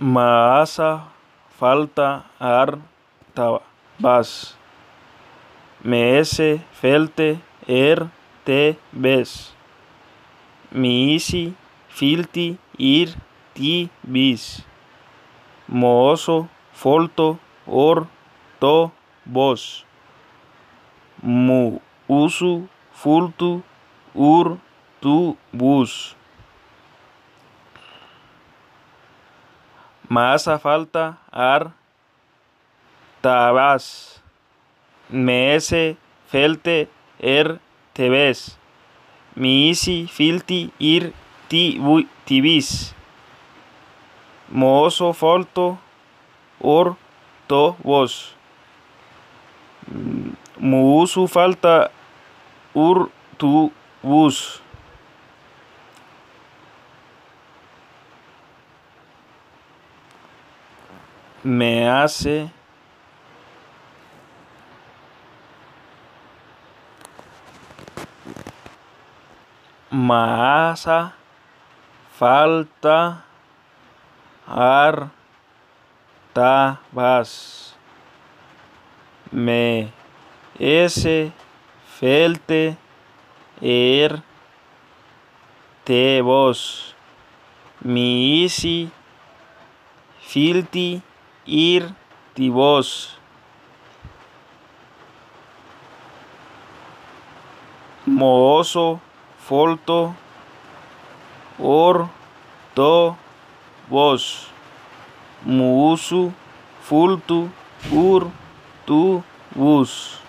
Maasa falta ar tabas. Meese felte er te bes. Miisi filti ir ti bis. Mooso folto or to bos. Mu usu fultu ur tu bus. Maasa falta ar tabas. Meese felte er te bes. Miisi filti ir ti bu- ti bis. Mooso folto or to bos. Muusu falta ur tu bus. Me hace Maasa falta ar tabas. Me ese felte er te bos. Miisi filti ir ti bos. Mooso folto or to bos. Muusu fultu ur tu bus.